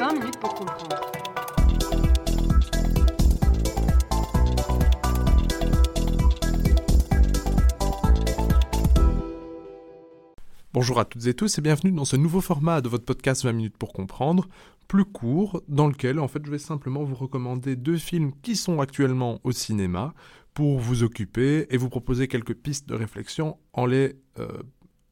20 minutes pour comprendre. Bonjour à toutes et tous et bienvenue dans ce nouveau format de votre podcast 20 minutes pour comprendre, plus court, dans lequel en fait je vais simplement vous recommander deux films qui sont actuellement au cinéma pour vous occuper et vous proposer quelques pistes de réflexion en les, euh,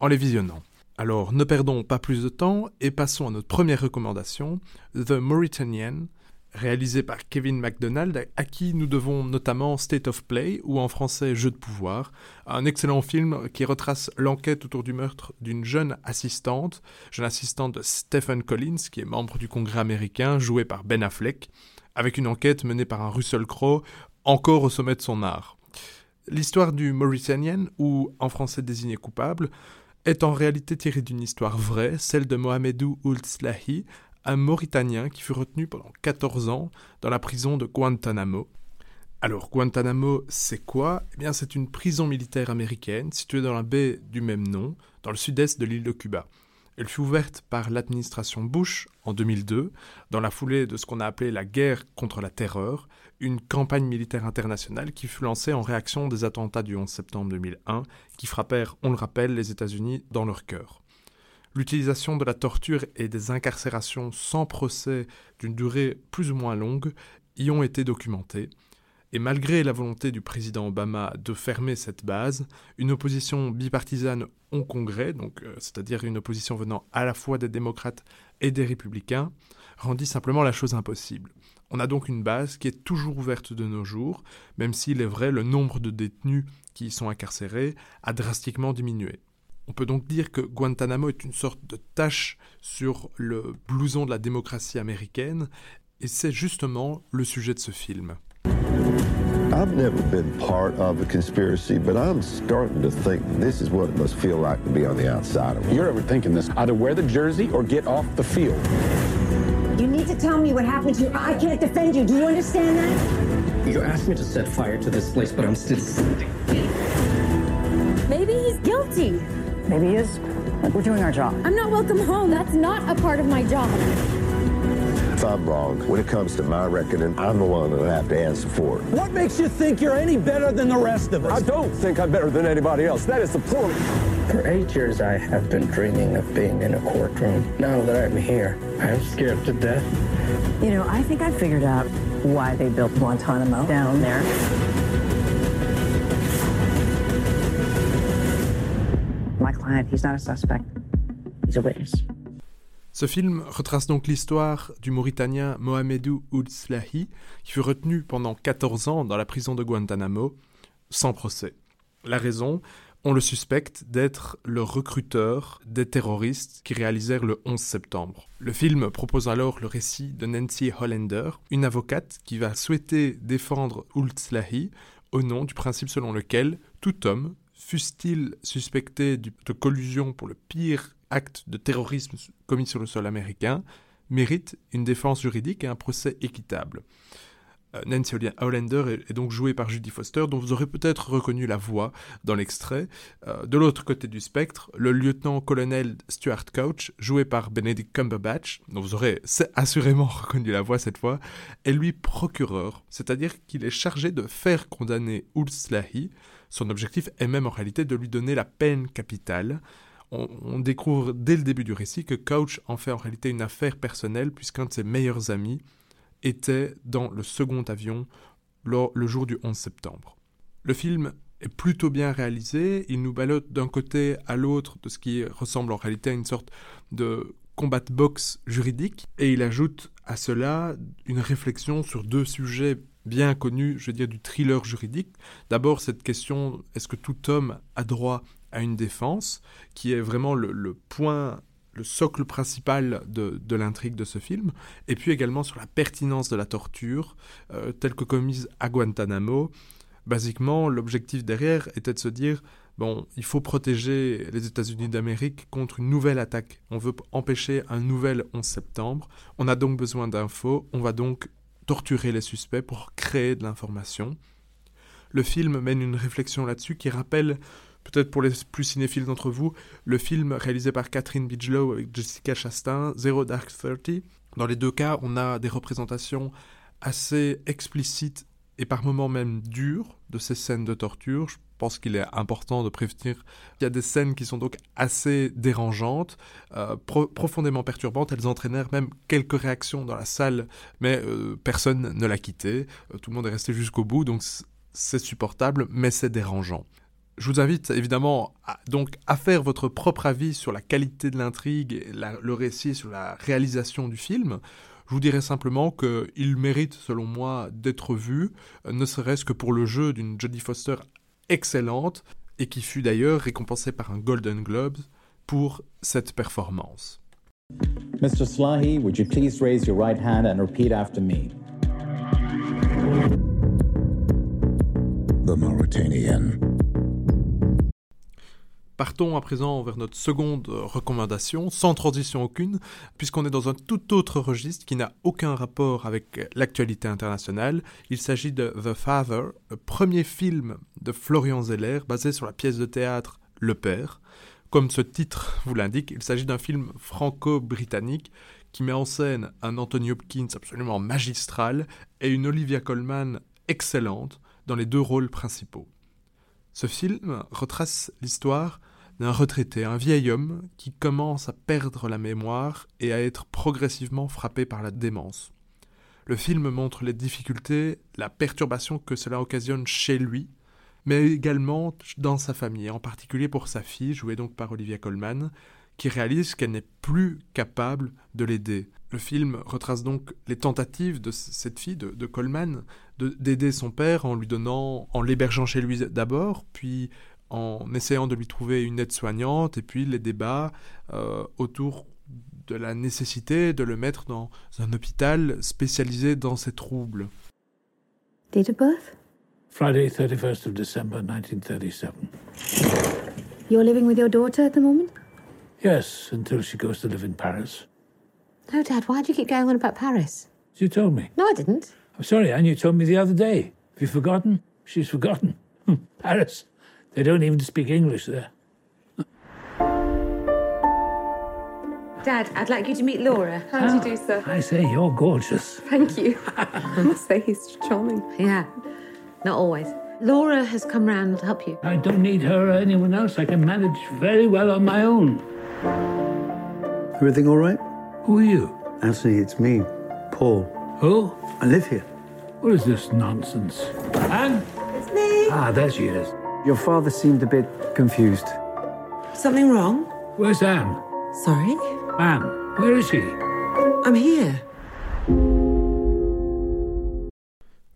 en les visionnant. Alors ne perdons pas plus de temps et passons à notre première recommandation, The Mauritanian, réalisé par Kevin MacDonald, à qui nous devons notamment State of Play, ou en français Jeu de pouvoir, un excellent film qui retrace l'enquête autour du meurtre d'une jeune assistante, jeune assistante de Stephen Collins, qui est membre du Congrès américain, joué par Ben Affleck, avec une enquête menée par un Russell Crowe, encore au sommet de son art. L'histoire du Mauritanian, ou en français désigné coupable, est en réalité tirée d'une histoire vraie, celle de Mohamedou Ould Slahi, un Mauritanien qui fut retenu pendant 14 ans dans la prison de Guantanamo. Alors Guantanamo, c'est quoi? Eh bien c'est une prison militaire américaine située dans la baie du même nom, dans le sud-est de l'île de Cuba. Elle fut ouverte par l'administration Bush en 2002, dans la foulée de ce qu'on a appelé la guerre contre la terreur, une campagne militaire internationale qui fut lancée en réaction des attentats du 11 septembre 2001, qui frappèrent, on le rappelle, les États-Unis dans leur cœur. L'utilisation de la torture et des incarcérations sans procès d'une durée plus ou moins longue y ont été documentées, et malgré la volonté du président Obama de fermer cette base, une opposition bipartisane au Congrès, euh, c'est-à-dire une opposition venant à la fois des démocrates et des républicains, rendit simplement la chose impossible. On a donc une base qui est toujours ouverte de nos jours, même s'il est vrai le nombre de détenus qui y sont incarcérés a drastiquement diminué. On peut donc dire que Guantanamo est une sorte de tache sur le blouson de la démocratie américaine, et c'est justement le sujet de ce film. I've never been part of a conspiracy, but I'm starting to think this is what it must feel like to be on the outside of it. You're overthinking this. Either wear the jersey or get off the field. You need to tell me what happened to you. I can't defend you. Do you understand that? You asked me to set fire to this place, but I'm still standing. Maybe he's guilty. Maybe he is. We're doing our job. I'm not welcome home. That's not a part of my job. If I'm wrong, when it comes to my reckoning, I'm the one that'll have to answer for it. What makes you think you're any better than the rest of us? I don't think I'm better than anybody else. That is the point. For eight years, I have been dreaming of being in a courtroom. Now that I'm here, I'm scared to death. You know, I think I figured out why they built Guantanamo down there. My client, he's not a suspect. He's a witness. Ce film retrace donc l'histoire du Mauritanien Mohamedou Ould Slahi, qui fut retenu pendant 14 ans dans la prison de Guantanamo, sans procès. La raison On le suspecte d'être le recruteur des terroristes qui réalisèrent le 11 septembre. Le film propose alors le récit de Nancy Hollander, une avocate qui va souhaiter défendre Ould Slahi au nom du principe selon lequel tout homme, fût-il suspecté de collusion pour le pire acte de terrorisme commis sur le sol américain, mérite une défense juridique et un procès équitable. Euh, Nancy Hollander est, donc jouée par Judy Foster, dont vous aurez peut-être reconnu la voix dans l'extrait. Euh, de l'autre côté du spectre, le lieutenant-colonel Stuart Couch, joué par Benedict Cumberbatch, dont vous aurez assurément reconnu la voix cette fois, est lui procureur, c'est-à-dire qu'il est chargé de faire condamner Ould Slahi. Son objectif est même en réalité de lui donner la peine capitale, on, découvre dès le début du récit que Couch en fait en réalité une affaire personnelle puisqu'un de ses meilleurs amis était dans le second avion le jour du 11 septembre. Le film est plutôt bien réalisé, il nous balote d'un côté à l'autre de ce qui ressemble en réalité à une sorte de combat de boxe juridique, et il ajoute à cela une réflexion sur deux sujets bien connus, je veux dire, du thriller juridique. D'abord, cette question, est-ce que tout homme a droit à une défense, qui est vraiment le, point, le socle principal de, l'intrigue de ce film, et puis également sur la pertinence de la torture, euh, telle que commise à Guantanamo. Basiquement, l'objectif derrière était de se dire, bon, il faut protéger les États-Unis d'Amérique contre une nouvelle attaque. On veut empêcher un nouvel 11 septembre. On a donc besoin d'infos. On va donc torturer les suspects pour créer de l'information. Le film mène une réflexion là-dessus qui rappelle peut-être pour les plus cinéphiles d'entre vous, le film réalisé par Catherine Bigelow avec Jessica Chastain, Zero Dark Thirty, Dans les deux cas, on a des représentations assez explicites et par moments même dures de ces scènes de torture. Je pense qu'il est important de prévenir. Il y a des scènes qui sont donc assez dérangeantes, euh, profondément perturbantes. Elles entraînèrent même quelques réactions dans la salle, mais euh, personne ne l'a quitté. Euh, tout le monde est resté jusqu'au bout, donc c'est supportable, mais c'est dérangeant. Je vous invite évidemment à, donc à faire votre propre avis sur la qualité de l'intrigue, et le récit, sur la réalisation du film. Je vous dirais simplement qu'il mérite, selon moi, d'être vu, ne serait-ce que pour le jeu d'une Jodie Foster excellente, et qui fut d'ailleurs récompensée par un Golden Globe pour cette performance. Mr. Slahi, would you please raise your right hand and repeat after me? The Mauritanian. Partons à présent vers notre seconde euh, recommandation, sans transition aucune, puisqu'on est dans un tout autre registre qui n'a aucun rapport avec l'actualité internationale. Il s'agit de The Father, le premier film de Florian Zeller basé sur la pièce de théâtre Le Père. Comme ce titre vous l'indique, il s'agit d'un film franco-britannique qui met en scène un Anthony Hopkins absolument magistral et une Olivia Colman excellente dans les deux rôles principaux. Ce film retrace l'histoire d'un retraité, un vieil homme qui commence à perdre la mémoire et à être progressivement frappé par la démence. Le film montre les difficultés, la perturbation que cela occasionne chez lui, mais également dans sa famille, en particulier pour sa fille, jouée donc par Olivia Colman, qui réalise qu'elle n'est plus capable de l'aider. Le film retrace donc les tentatives de cette fille, de, Coleman, d'aider son père en lui donnant, en l'hébergeant chez lui d'abord, puis en essayant de lui trouver une aide-soignante, et puis les débats euh, autour de la nécessité de le mettre dans un hôpital spécialisé dans ces troubles. Date of birth? Friday, 31st of December, 1937. You're living with your daughter at the moment? Yes, until she goes to live in Paris. No, Dad, why do you keep going on about Paris? You told me. No, I didn't. I'm sorry, Anne, you told me the other day. Have you forgotten? She's forgotten. Paris. They don't even speak English there. Dad, I'd like you to meet Laura. How do you do, sir? I say, you're gorgeous. Thank you. I must say, he's charming. Yeah, not always. Laura has come round to help you. I don't need her or anyone else. I can manage very well on my own. Everything all right? Who are you? Anthony, it's me, Paul. Who? I live here. What is this nonsense? Anne? It's me. Ah, there she is. Your father seemed a bit confused. Something wrong? Where's Anne? Sorry? Anne, where is she? I'm here.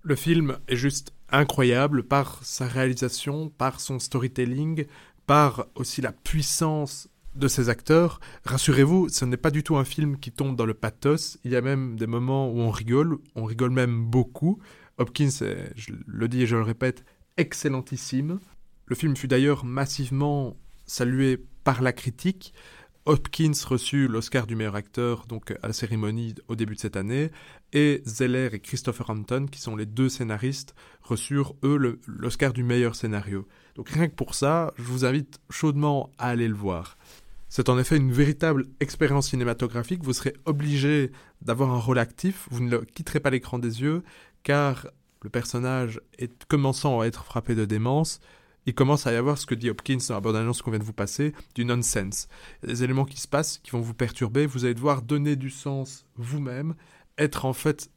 Le film est juste incroyable par sa réalisation, par son storytelling, par aussi la puissance de ses acteurs. Rassurez-vous, ce n'est pas du tout un film qui tombe dans le pathos. Il y a même des moments où on rigole, on rigole même beaucoup. Hopkins est, je le dis et je le répète, excellentissime. Le film fut d'ailleurs massivement salué par la critique. Hopkins reçut l'Oscar du meilleur acteur donc à la cérémonie au début de cette année, et Zeller et Christopher Hampton, qui sont les deux scénaristes, reçurent eux l'Oscar du meilleur scénario. Donc rien que pour ça, je vous invite chaudement à aller le voir. C'est en effet une véritable expérience cinématographique, vous serez obligé d'avoir un rôle actif, vous ne quitterez pas l'écran des yeux, car le personnage est commençant à être frappé de démence, il commence à y avoir ce que dit Hopkins dans la bande-annonce qu'on vient de vous passer, du nonsense. Il y a des éléments qui se passent, qui vont vous perturber, vous allez devoir donner du sens vous-même, être en fait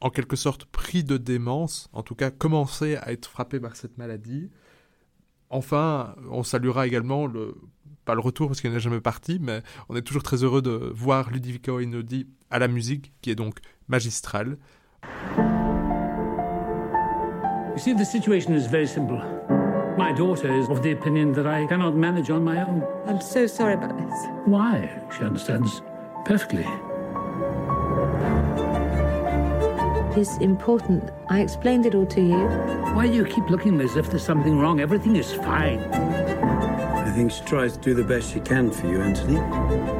en quelque sorte pris de démence, en tout cas commencer à être frappé par cette maladie. Enfin, on saluera également le pas le retour parce qu'il n'est jamais parti, mais on est toujours très heureux de voir Ludovico Einaudi à la musique, qui est donc magistrale. You see, the situation is very simple. My daughter is of the opinion that I cannot manage on my own. I'm so sorry about this. Why? She understands perfectly. It's important. I explained it all to you. Why do you keep looking as if there's something wrong? Everything is fine. I think she tries to do the best she can for you, Anthony.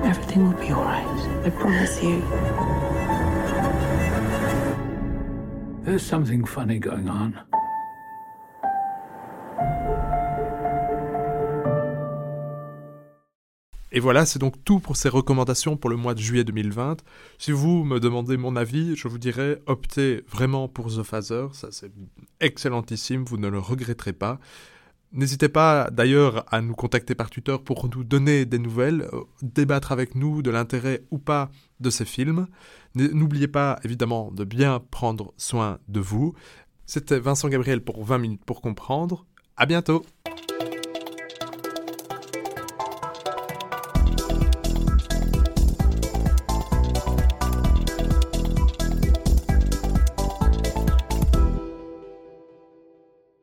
Everything will be all right. I promise you. There's something funny going on. Et voilà, c'est donc tout pour ces recommandations pour le mois de juillet 2020. Si vous me demandez mon avis, je vous dirais optez vraiment pour The Phaser, ça c'est excellentissime, vous ne le regretterez pas. N'hésitez pas d'ailleurs à nous contacter par Twitter pour nous donner des nouvelles, euh, débattre avec nous de l'intérêt ou pas de ces films. N'oubliez pas évidemment de bien prendre soin de vous. C'était Vincent Gabriel pour 20 minutes pour comprendre. À bientôt!